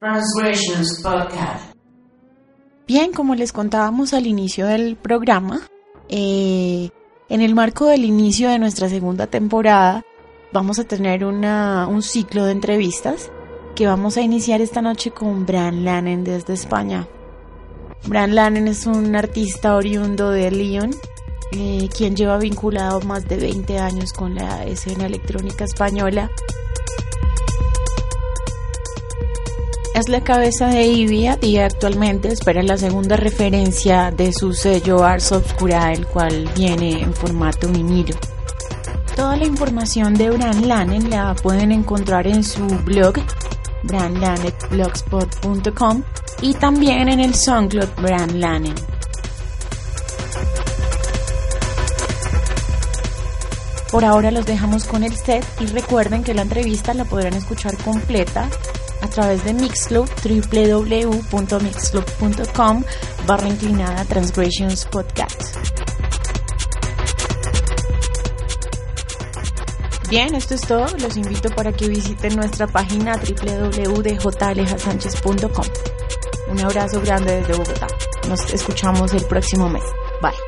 Transgressions Podcast. Bien, como les contábamos al inicio del programa, eh, en el marco del inicio de nuestra segunda temporada, vamos a tener un ciclo de entrevistas que vamos a iniciar esta noche con Bran Lannen desde España. Bran Lannen es un artista oriundo de Lyon, eh, quien lleva vinculado más de 20 años con la escena electrónica española. Es la cabeza de Ivia y actualmente espera la segunda referencia de su sello Ars Obscura, el cual viene en formato vinilo. Toda la información de Bran Lannen la pueden encontrar en su blog branlanetblogspot.com y también en el SoundCloud Bran Lannen. Por ahora los dejamos con el set y recuerden que la entrevista la podrán escuchar completa a través de Mixclub www.mixclub.com barra inclinada Transgressions Podcast. Bien, esto es todo. Los invito para que visiten nuestra página www.djalejassánchez.com. Un abrazo grande desde Bogotá. Nos escuchamos el próximo mes. Bye.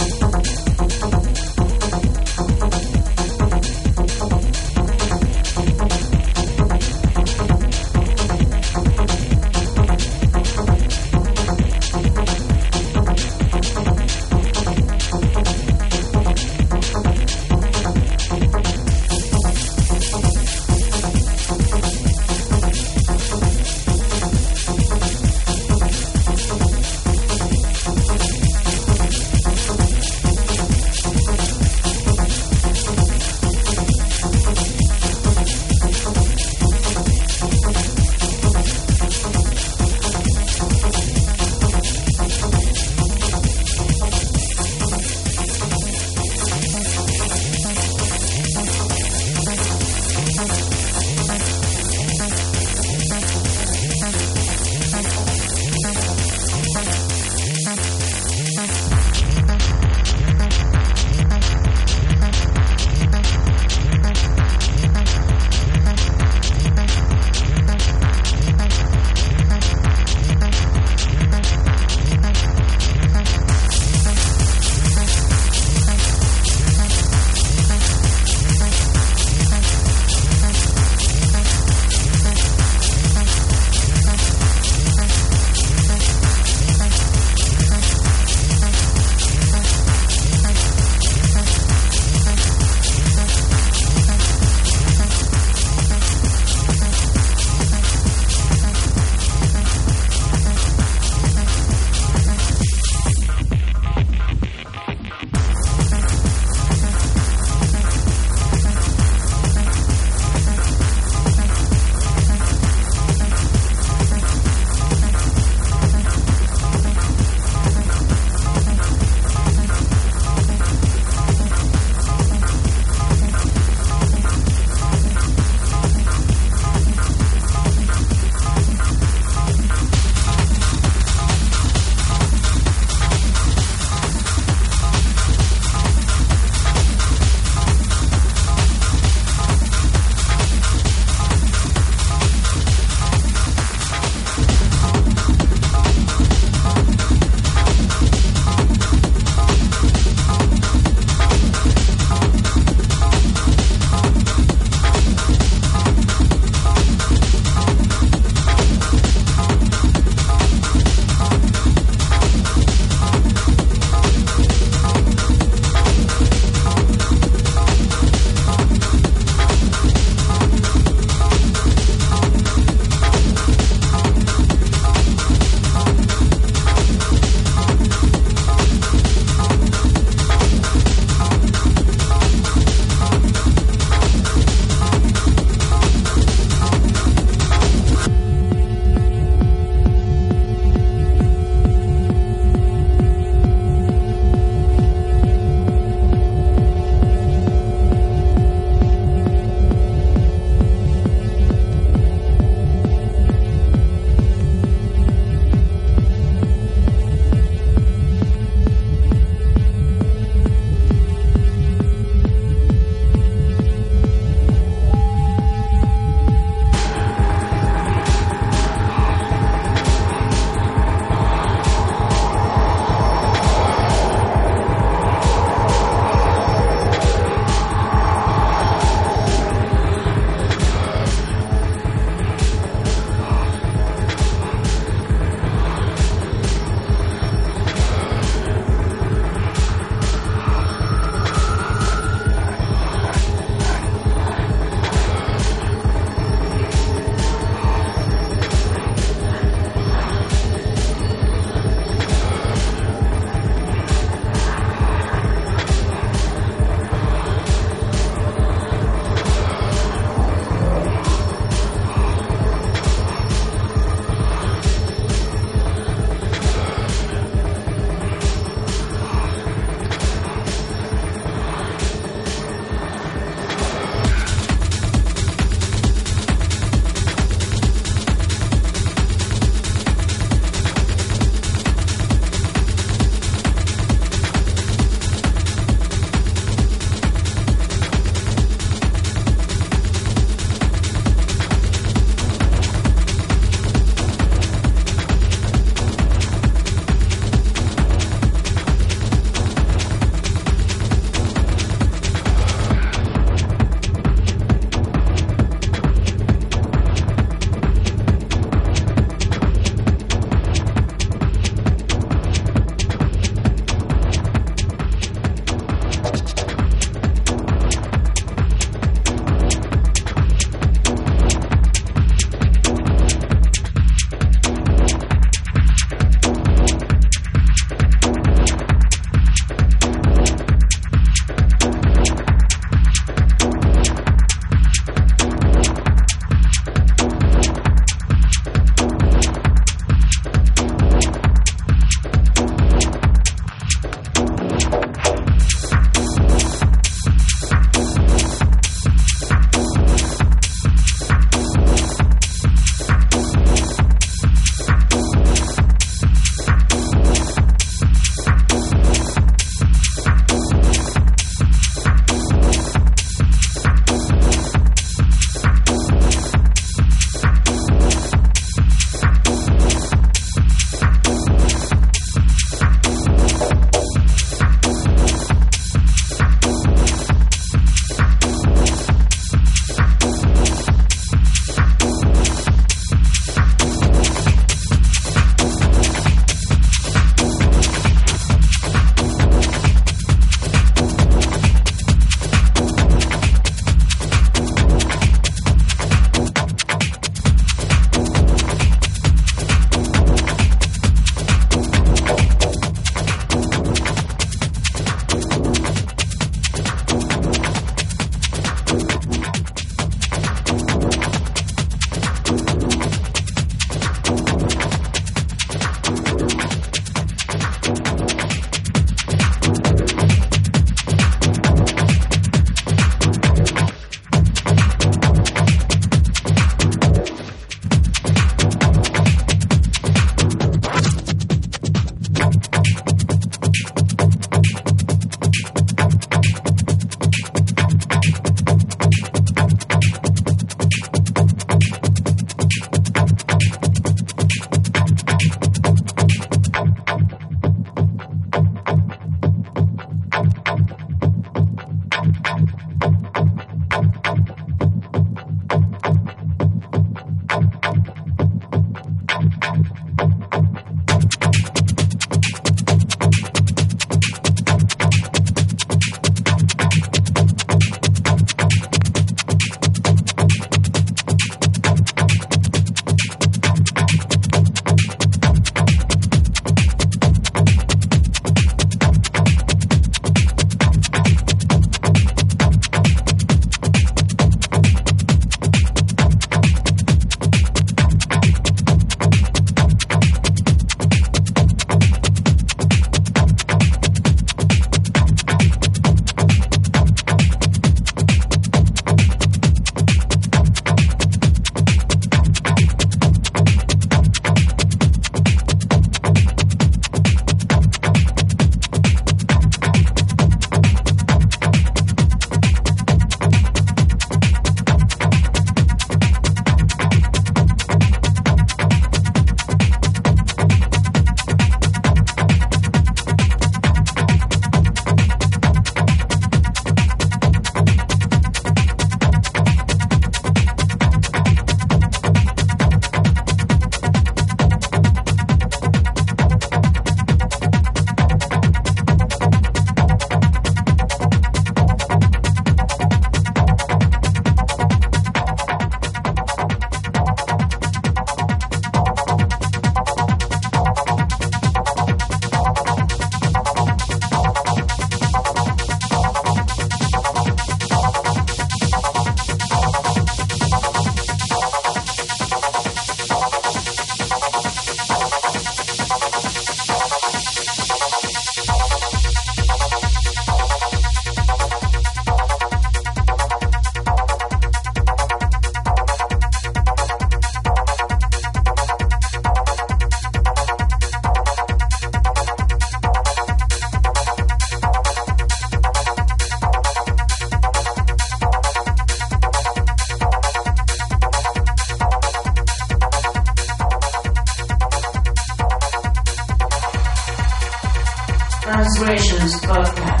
Transgressions Podcast.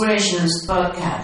Transgressions Podcast.